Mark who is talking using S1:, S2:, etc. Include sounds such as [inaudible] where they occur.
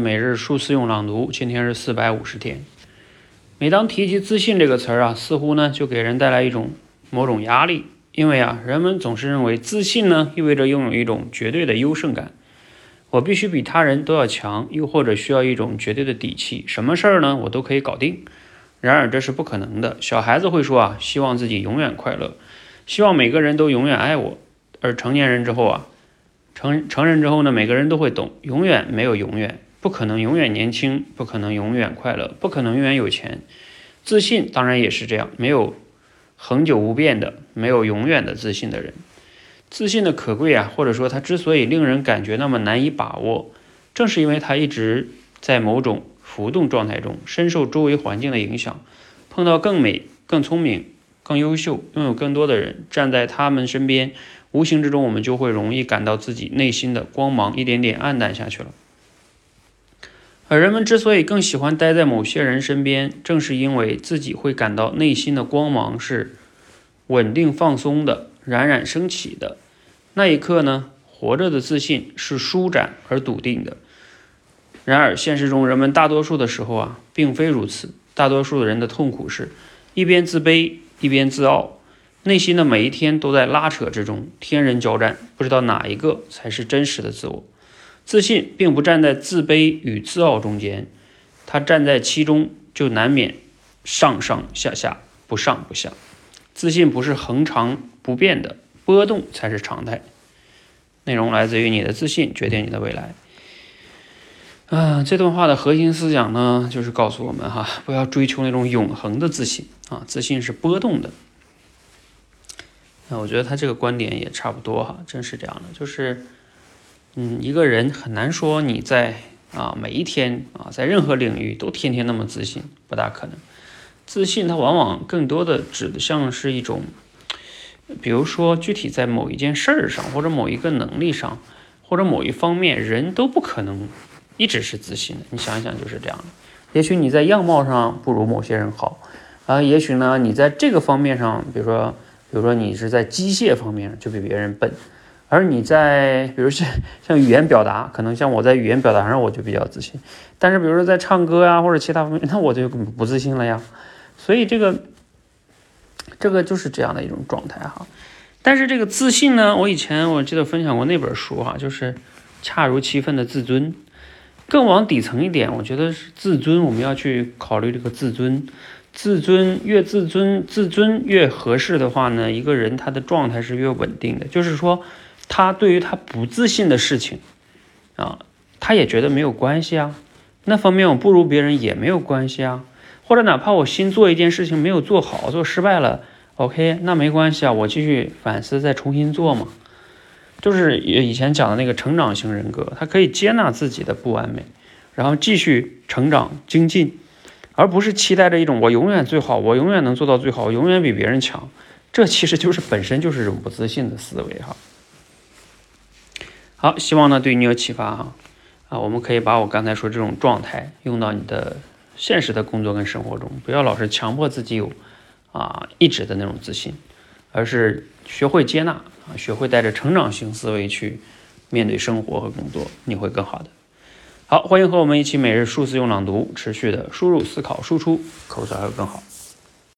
S1: 每日数次用朗读，今天是四百五十天。每当提及自信这个词儿啊，似乎呢就给人带来一种某种压力，因为啊，人们总是认为自信呢意味着拥有一种绝对的优胜感，我必须比他人都要强，又或者需要一种绝对的底气，什么事儿呢我都可以搞定。然而这是不可能的。小孩子会说啊，希望自己永远快乐，希望每个人都永远爱我，而成年人之后啊，成成人之后呢，每个人都会懂，永远没有永远。不可能永远年轻，不可能永远快乐，不可能永远有钱。自信当然也是这样，没有恒久不变的，没有永远的自信的人。自信的可贵啊，或者说它之所以令人感觉那么难以把握，正是因为它一直在某种浮动状态中，深受周围环境的影响。碰到更美、更聪明、更优秀、拥有更多的人站在他们身边，无形之中我们就会容易感到自己内心的光芒一点点暗淡下去了。而人们之所以更喜欢待在某些人身边，正是因为自己会感到内心的光芒是稳定放松的、冉冉升起的。那一刻呢，活着的自信是舒展而笃定的。然而，现实中人们大多数的时候啊，并非如此。大多数的人的痛苦是一边自卑一边自傲，内心的每一天都在拉扯之中，天人交战，不知道哪一个才是真实的自我。自信并不站在自卑与自傲中间，他站在其中，就难免上上下下，不上不下。自信不是恒常不变的，波动才是常态。内容来自于你的自信决定你的未来。啊，这段话的核心思想呢，就是告诉我们哈，不要追求那种永恒的自信啊，自信是波动的。那我觉得他这个观点也差不多哈，真是这样的，就是。嗯，一个人很难说你在啊每一天啊在任何领域都天天那么自信，不大可能。自信它往往更多的指的像是一种，比如说具体在某一件事儿上，或者某一个能力上，或者某一方面，人都不可能一直是自信的。你想一想就是这样的。也许你在样貌上不如某些人好，啊，也许呢你在这个方面上，比如说，比如说你是在机械方面就比别人笨。而你在，比如像 [laughs] 像语言表达，可能像我在语言表达上我就比较自信，但是比如说在唱歌呀或者其他方面，那我就不自信了呀。所以这个这个就是这样的一种状态哈。但是这个自信呢，我以前我记得分享过那本书哈，就是恰如其分的自尊。更往底层一点，我觉得是自尊，我们要去考虑这个自尊。自尊越自尊，自尊越合适的话呢，一个人他的状态是越稳定的，就是说。他对于他不自信的事情，啊，他也觉得没有关系啊。那方面我不如别人也没有关系啊。或者哪怕我新做一件事情没有做好，做失败了，OK，那没关系啊，我继续反思再重新做嘛。就是以前讲的那个成长型人格，他可以接纳自己的不完美，然后继续成长精进，而不是期待着一种我永远最好，我永远能做到最好，我永远比别人强。这其实就是本身就是一种不自信的思维哈。好，希望呢对你有启发哈，啊，我们可以把我刚才说这种状态用到你的现实的工作跟生活中，不要老是强迫自己有啊一直的那种自信，而是学会接纳啊，学会带着成长型思维去面对生活和工作，你会更好的。好，欢迎和我们一起每日数字用朗读，持续的输入思考输出，口才会更好。